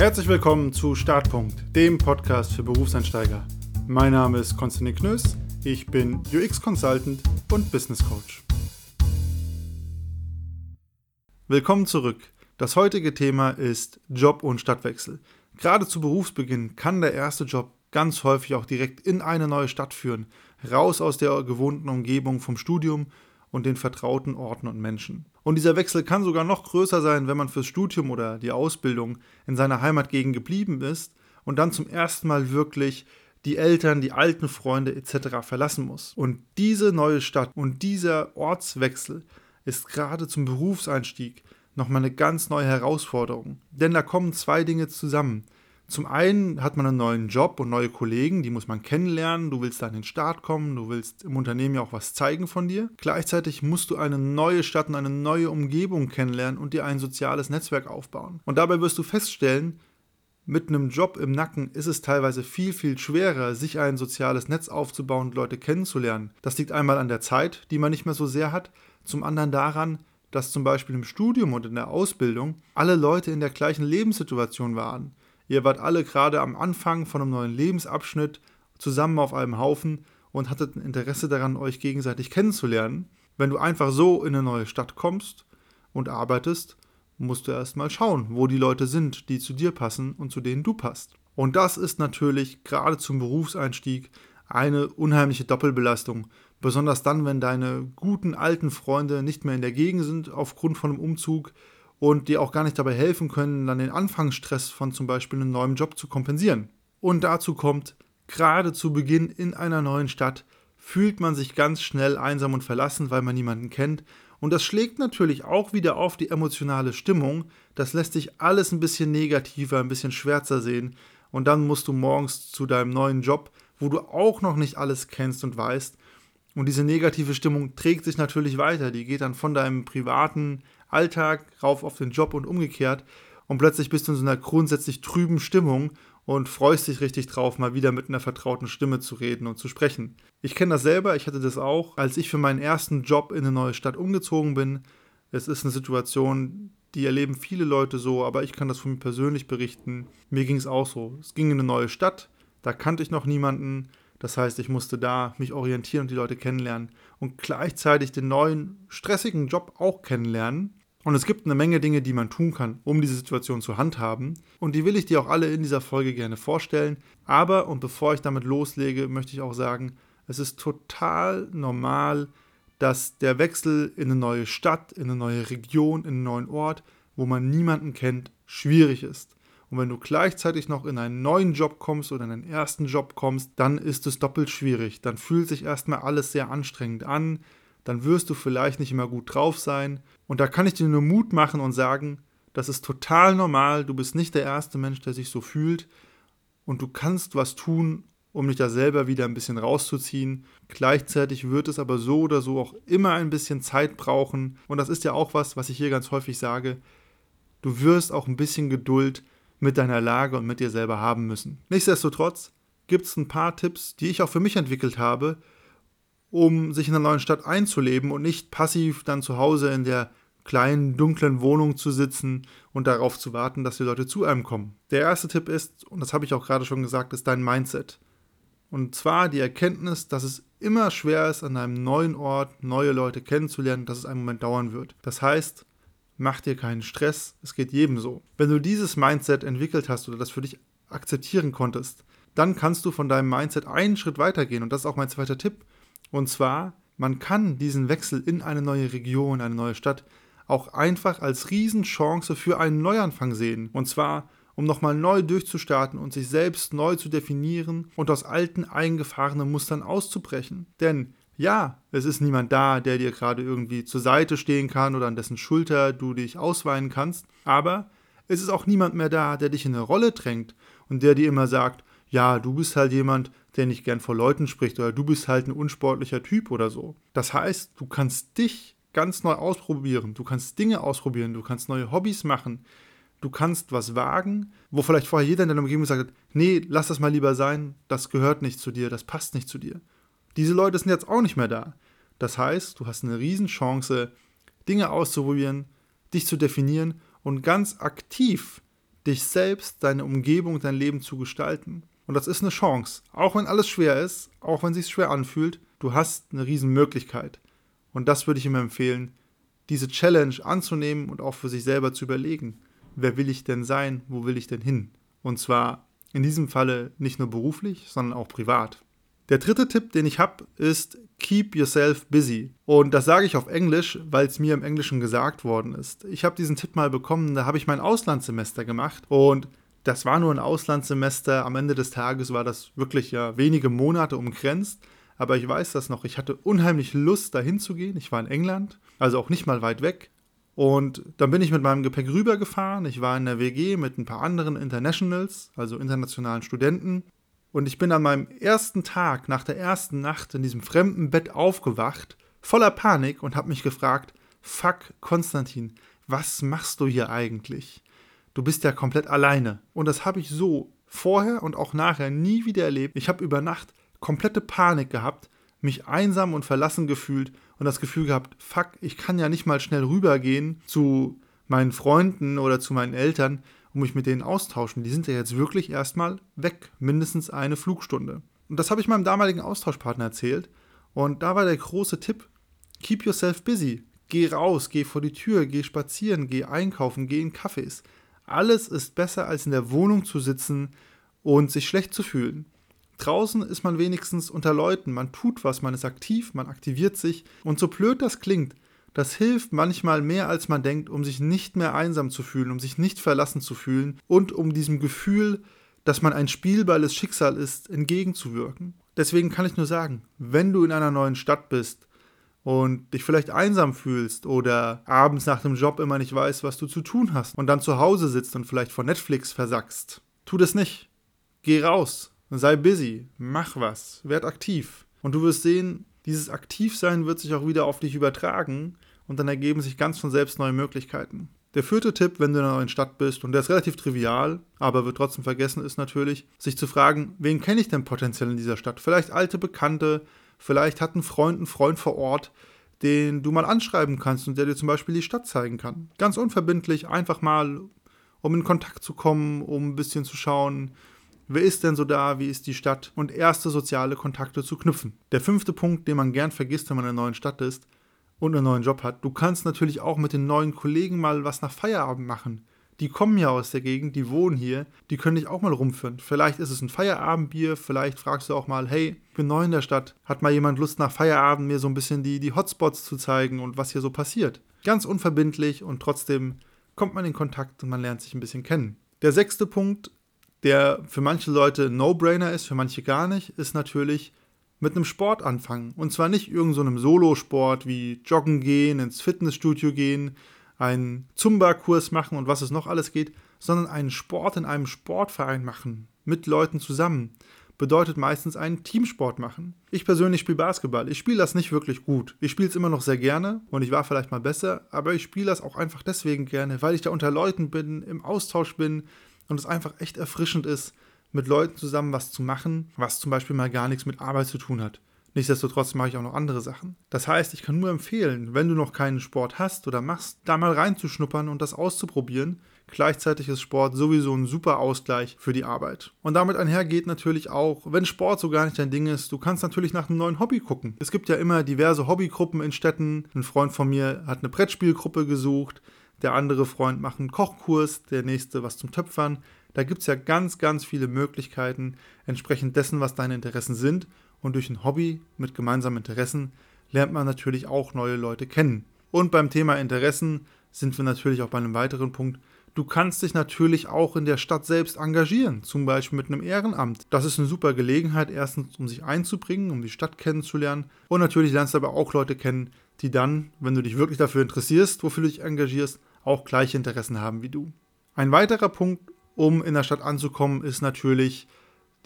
Herzlich willkommen zu Startpunkt, dem Podcast für Berufseinsteiger. Mein Name ist Konstantin Knöss, ich bin UX Consultant und Business Coach. Willkommen zurück. Das heutige Thema ist Job und Stadtwechsel. Gerade zu Berufsbeginn kann der erste Job ganz häufig auch direkt in eine neue Stadt führen, raus aus der gewohnten Umgebung vom Studium und den vertrauten Orten und Menschen. Und dieser Wechsel kann sogar noch größer sein, wenn man fürs Studium oder die Ausbildung in seiner Heimatgegend geblieben ist und dann zum ersten Mal wirklich die Eltern, die alten Freunde etc. verlassen muss. Und diese neue Stadt und dieser Ortswechsel ist gerade zum Berufseinstieg nochmal eine ganz neue Herausforderung. Denn da kommen zwei Dinge zusammen. Zum einen hat man einen neuen Job und neue Kollegen, die muss man kennenlernen. Du willst da an den Start kommen, du willst im Unternehmen ja auch was zeigen von dir. Gleichzeitig musst du eine neue Stadt und eine neue Umgebung kennenlernen und dir ein soziales Netzwerk aufbauen. Und dabei wirst du feststellen, mit einem Job im Nacken ist es teilweise viel, viel schwerer, sich ein soziales Netz aufzubauen und Leute kennenzulernen. Das liegt einmal an der Zeit, die man nicht mehr so sehr hat, zum anderen daran, dass zum Beispiel im Studium und in der Ausbildung alle Leute in der gleichen Lebenssituation waren. Ihr wart alle gerade am Anfang von einem neuen Lebensabschnitt zusammen auf einem Haufen und hattet ein Interesse daran, euch gegenseitig kennenzulernen. Wenn du einfach so in eine neue Stadt kommst und arbeitest, musst du erstmal schauen, wo die Leute sind, die zu dir passen und zu denen du passt. Und das ist natürlich gerade zum Berufseinstieg eine unheimliche Doppelbelastung. Besonders dann, wenn deine guten alten Freunde nicht mehr in der Gegend sind aufgrund von einem Umzug und dir auch gar nicht dabei helfen können, dann den Anfangsstress von zum Beispiel einem neuen Job zu kompensieren. Und dazu kommt, gerade zu Beginn in einer neuen Stadt fühlt man sich ganz schnell einsam und verlassen, weil man niemanden kennt. Und das schlägt natürlich auch wieder auf die emotionale Stimmung. Das lässt sich alles ein bisschen negativer, ein bisschen schwärzer sehen. Und dann musst du morgens zu deinem neuen Job, wo du auch noch nicht alles kennst und weißt. Und diese negative Stimmung trägt sich natürlich weiter. Die geht dann von deinem privaten Alltag rauf auf den Job und umgekehrt. Und plötzlich bist du in so einer grundsätzlich trüben Stimmung und freust dich richtig drauf, mal wieder mit einer vertrauten Stimme zu reden und zu sprechen. Ich kenne das selber, ich hatte das auch, als ich für meinen ersten Job in eine neue Stadt umgezogen bin. Es ist eine Situation, die erleben viele Leute so, aber ich kann das von mir persönlich berichten. Mir ging es auch so. Es ging in eine neue Stadt, da kannte ich noch niemanden. Das heißt, ich musste da mich orientieren und die Leute kennenlernen und gleichzeitig den neuen stressigen Job auch kennenlernen. Und es gibt eine Menge Dinge, die man tun kann, um diese Situation zu handhaben. Und die will ich dir auch alle in dieser Folge gerne vorstellen. Aber, und bevor ich damit loslege, möchte ich auch sagen, es ist total normal, dass der Wechsel in eine neue Stadt, in eine neue Region, in einen neuen Ort, wo man niemanden kennt, schwierig ist. Und wenn du gleichzeitig noch in einen neuen Job kommst oder in einen ersten Job kommst, dann ist es doppelt schwierig. Dann fühlt sich erstmal alles sehr anstrengend an dann wirst du vielleicht nicht immer gut drauf sein. Und da kann ich dir nur Mut machen und sagen, das ist total normal, du bist nicht der erste Mensch, der sich so fühlt und du kannst was tun, um dich da selber wieder ein bisschen rauszuziehen. Gleichzeitig wird es aber so oder so auch immer ein bisschen Zeit brauchen und das ist ja auch was, was ich hier ganz häufig sage. Du wirst auch ein bisschen Geduld mit deiner Lage und mit dir selber haben müssen. Nichtsdestotrotz gibt es ein paar Tipps, die ich auch für mich entwickelt habe, um sich in der neuen Stadt einzuleben und nicht passiv dann zu Hause in der kleinen, dunklen Wohnung zu sitzen und darauf zu warten, dass die Leute zu einem kommen. Der erste Tipp ist, und das habe ich auch gerade schon gesagt, ist dein Mindset. Und zwar die Erkenntnis, dass es immer schwer ist, an einem neuen Ort neue Leute kennenzulernen, dass es einen Moment dauern wird. Das heißt, mach dir keinen Stress, es geht jedem so. Wenn du dieses Mindset entwickelt hast oder das für dich akzeptieren konntest, dann kannst du von deinem Mindset einen Schritt weitergehen. Und das ist auch mein zweiter Tipp. Und zwar, man kann diesen Wechsel in eine neue Region, eine neue Stadt auch einfach als Riesenchance für einen Neuanfang sehen. Und zwar, um nochmal neu durchzustarten und sich selbst neu zu definieren und aus alten eingefahrenen Mustern auszubrechen. Denn ja, es ist niemand da, der dir gerade irgendwie zur Seite stehen kann oder an dessen Schulter du dich ausweinen kannst, aber es ist auch niemand mehr da, der dich in eine Rolle drängt und der dir immer sagt, ja, du bist halt jemand, der nicht gern vor Leuten spricht oder du bist halt ein unsportlicher Typ oder so. Das heißt, du kannst dich ganz neu ausprobieren, du kannst Dinge ausprobieren, du kannst neue Hobbys machen, du kannst was wagen, wo vielleicht vorher jeder in deiner Umgebung gesagt hat, nee, lass das mal lieber sein, das gehört nicht zu dir, das passt nicht zu dir. Diese Leute sind jetzt auch nicht mehr da. Das heißt, du hast eine Riesenchance, Dinge auszuprobieren, dich zu definieren und ganz aktiv dich selbst, deine Umgebung, dein Leben zu gestalten. Und das ist eine Chance. Auch wenn alles schwer ist, auch wenn es sich schwer anfühlt, du hast eine Riesenmöglichkeit. Und das würde ich immer empfehlen, diese Challenge anzunehmen und auch für sich selber zu überlegen. Wer will ich denn sein? Wo will ich denn hin? Und zwar in diesem Falle nicht nur beruflich, sondern auch privat. Der dritte Tipp, den ich habe, ist Keep yourself busy. Und das sage ich auf Englisch, weil es mir im Englischen gesagt worden ist. Ich habe diesen Tipp mal bekommen, da habe ich mein Auslandssemester gemacht und das war nur ein Auslandssemester. Am Ende des Tages war das wirklich ja wenige Monate umgrenzt. Aber ich weiß das noch. Ich hatte unheimlich Lust, dahin zu gehen. Ich war in England, also auch nicht mal weit weg. Und dann bin ich mit meinem Gepäck rübergefahren. Ich war in der WG mit ein paar anderen Internationals, also internationalen Studenten. Und ich bin an meinem ersten Tag, nach der ersten Nacht in diesem fremden Bett aufgewacht, voller Panik und habe mich gefragt, fuck, Konstantin, was machst du hier eigentlich? Du bist ja komplett alleine. Und das habe ich so vorher und auch nachher nie wieder erlebt. Ich habe über Nacht komplette Panik gehabt, mich einsam und verlassen gefühlt und das Gefühl gehabt, fuck, ich kann ja nicht mal schnell rübergehen zu meinen Freunden oder zu meinen Eltern und mich mit denen austauschen. Die sind ja jetzt wirklich erstmal weg, mindestens eine Flugstunde. Und das habe ich meinem damaligen Austauschpartner erzählt und da war der große Tipp, keep yourself busy. Geh raus, geh vor die Tür, geh spazieren, geh einkaufen, geh in Cafés. Alles ist besser als in der Wohnung zu sitzen und sich schlecht zu fühlen. Draußen ist man wenigstens unter Leuten, man tut was, man ist aktiv, man aktiviert sich. Und so blöd das klingt, das hilft manchmal mehr als man denkt, um sich nicht mehr einsam zu fühlen, um sich nicht verlassen zu fühlen und um diesem Gefühl, dass man ein Spielball des Schicksals ist, entgegenzuwirken. Deswegen kann ich nur sagen, wenn du in einer neuen Stadt bist und dich vielleicht einsam fühlst oder abends nach dem Job immer nicht weißt, was du zu tun hast und dann zu Hause sitzt und vielleicht vor Netflix versackst, tu das nicht. Geh raus, Sei busy, mach was, werd aktiv. Und du wirst sehen, dieses Aktivsein wird sich auch wieder auf dich übertragen und dann ergeben sich ganz von selbst neue Möglichkeiten. Der vierte Tipp, wenn du in einer neuen Stadt bist, und der ist relativ trivial, aber wird trotzdem vergessen, ist natürlich, sich zu fragen, wen kenne ich denn potenziell in dieser Stadt? Vielleicht alte Bekannte, vielleicht hat ein Freund einen Freund vor Ort, den du mal anschreiben kannst und der dir zum Beispiel die Stadt zeigen kann. Ganz unverbindlich, einfach mal, um in Kontakt zu kommen, um ein bisschen zu schauen, Wer ist denn so da? Wie ist die Stadt? Und erste soziale Kontakte zu knüpfen. Der fünfte Punkt, den man gern vergisst, wenn man in einer neuen Stadt ist und einen neuen Job hat. Du kannst natürlich auch mit den neuen Kollegen mal was nach Feierabend machen. Die kommen ja aus der Gegend, die wohnen hier, die können dich auch mal rumführen. Vielleicht ist es ein Feierabendbier, vielleicht fragst du auch mal, hey, ich bin neu in der Stadt, hat mal jemand Lust nach Feierabend mir so ein bisschen die, die Hotspots zu zeigen und was hier so passiert. Ganz unverbindlich und trotzdem kommt man in Kontakt und man lernt sich ein bisschen kennen. Der sechste Punkt der für manche Leute ein No-Brainer ist, für manche gar nicht, ist natürlich mit einem Sport anfangen. Und zwar nicht irgendeinem so Solosport wie Joggen gehen, ins Fitnessstudio gehen, einen Zumba-Kurs machen und was es noch alles geht, sondern einen Sport in einem Sportverein machen, mit Leuten zusammen. Bedeutet meistens einen Teamsport machen. Ich persönlich spiele Basketball. Ich spiele das nicht wirklich gut. Ich spiele es immer noch sehr gerne und ich war vielleicht mal besser, aber ich spiele das auch einfach deswegen gerne, weil ich da unter Leuten bin, im Austausch bin, und es einfach echt erfrischend ist, mit Leuten zusammen was zu machen, was zum Beispiel mal gar nichts mit Arbeit zu tun hat. Nichtsdestotrotz mache ich auch noch andere Sachen. Das heißt, ich kann nur empfehlen, wenn du noch keinen Sport hast oder machst, da mal reinzuschnuppern und das auszuprobieren. Gleichzeitig ist Sport sowieso ein super Ausgleich für die Arbeit. Und damit einhergeht natürlich auch, wenn Sport so gar nicht dein Ding ist, du kannst natürlich nach einem neuen Hobby gucken. Es gibt ja immer diverse Hobbygruppen in Städten. Ein Freund von mir hat eine Brettspielgruppe gesucht der andere Freund macht einen Kochkurs, der nächste was zum Töpfern. Da gibt es ja ganz, ganz viele Möglichkeiten, entsprechend dessen, was deine Interessen sind. Und durch ein Hobby mit gemeinsamen Interessen lernt man natürlich auch neue Leute kennen. Und beim Thema Interessen sind wir natürlich auch bei einem weiteren Punkt. Du kannst dich natürlich auch in der Stadt selbst engagieren, zum Beispiel mit einem Ehrenamt. Das ist eine super Gelegenheit, erstens, um sich einzubringen, um die Stadt kennenzulernen. Und natürlich lernst du aber auch Leute kennen, die dann, wenn du dich wirklich dafür interessierst, wofür du dich engagierst, auch gleiche Interessen haben wie du. Ein weiterer Punkt, um in der Stadt anzukommen, ist natürlich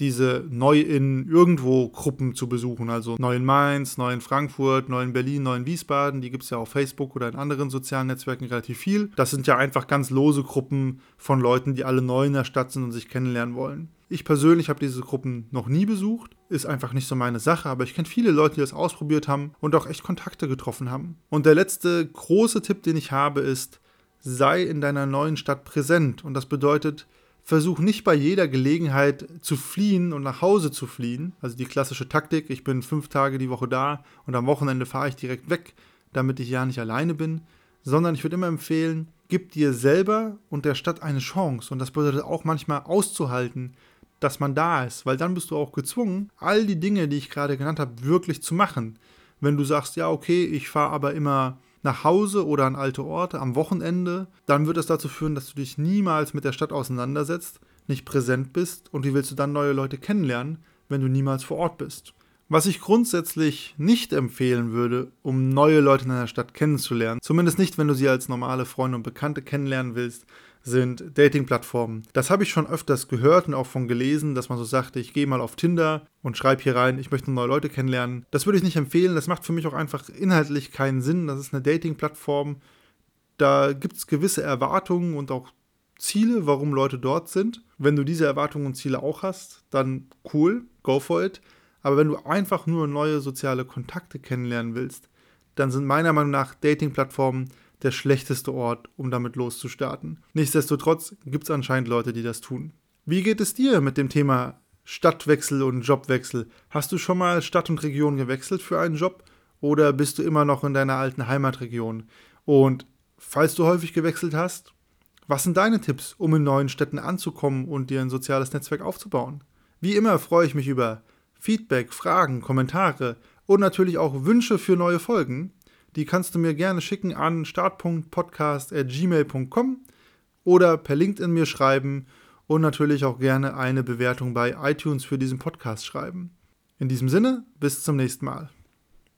diese neu in irgendwo Gruppen zu besuchen. Also neu in Mainz, neu in Frankfurt, neu in Berlin, neu in Wiesbaden. Die gibt es ja auf Facebook oder in anderen sozialen Netzwerken relativ viel. Das sind ja einfach ganz lose Gruppen von Leuten, die alle neu in der Stadt sind und sich kennenlernen wollen. Ich persönlich habe diese Gruppen noch nie besucht, ist einfach nicht so meine Sache, aber ich kenne viele Leute, die das ausprobiert haben und auch echt Kontakte getroffen haben. Und der letzte große Tipp, den ich habe, ist, sei in deiner neuen Stadt präsent. Und das bedeutet, versuch nicht bei jeder Gelegenheit zu fliehen und nach Hause zu fliehen. Also die klassische Taktik, ich bin fünf Tage die Woche da und am Wochenende fahre ich direkt weg, damit ich ja nicht alleine bin. Sondern ich würde immer empfehlen, gib dir selber und der Stadt eine Chance. Und das bedeutet auch manchmal auszuhalten, dass man da ist, weil dann bist du auch gezwungen, all die Dinge, die ich gerade genannt habe, wirklich zu machen. Wenn du sagst, ja, okay, ich fahre aber immer nach Hause oder an alte Orte am Wochenende, dann wird das dazu führen, dass du dich niemals mit der Stadt auseinandersetzt, nicht präsent bist und wie willst du dann neue Leute kennenlernen, wenn du niemals vor Ort bist. Was ich grundsätzlich nicht empfehlen würde, um neue Leute in einer Stadt kennenzulernen, zumindest nicht, wenn du sie als normale Freunde und Bekannte kennenlernen willst, sind Dating-Plattformen. Das habe ich schon öfters gehört und auch von gelesen, dass man so sagte, ich gehe mal auf Tinder und schreibe hier rein, ich möchte neue Leute kennenlernen. Das würde ich nicht empfehlen. Das macht für mich auch einfach inhaltlich keinen Sinn. Das ist eine Dating-Plattform. Da gibt es gewisse Erwartungen und auch Ziele, warum Leute dort sind. Wenn du diese Erwartungen und Ziele auch hast, dann cool, go for it. Aber wenn du einfach nur neue soziale Kontakte kennenlernen willst, dann sind meiner Meinung nach Dating-Plattformen der schlechteste Ort, um damit loszustarten. Nichtsdestotrotz gibt es anscheinend Leute, die das tun. Wie geht es dir mit dem Thema Stadtwechsel und Jobwechsel? Hast du schon mal Stadt und Region gewechselt für einen Job oder bist du immer noch in deiner alten Heimatregion? Und falls du häufig gewechselt hast, was sind deine Tipps, um in neuen Städten anzukommen und dir ein soziales Netzwerk aufzubauen? Wie immer freue ich mich über Feedback, Fragen, Kommentare und natürlich auch Wünsche für neue Folgen. Die kannst du mir gerne schicken an start.podcast.gmail.com oder per LinkedIn mir schreiben und natürlich auch gerne eine Bewertung bei iTunes für diesen Podcast schreiben. In diesem Sinne, bis zum nächsten Mal.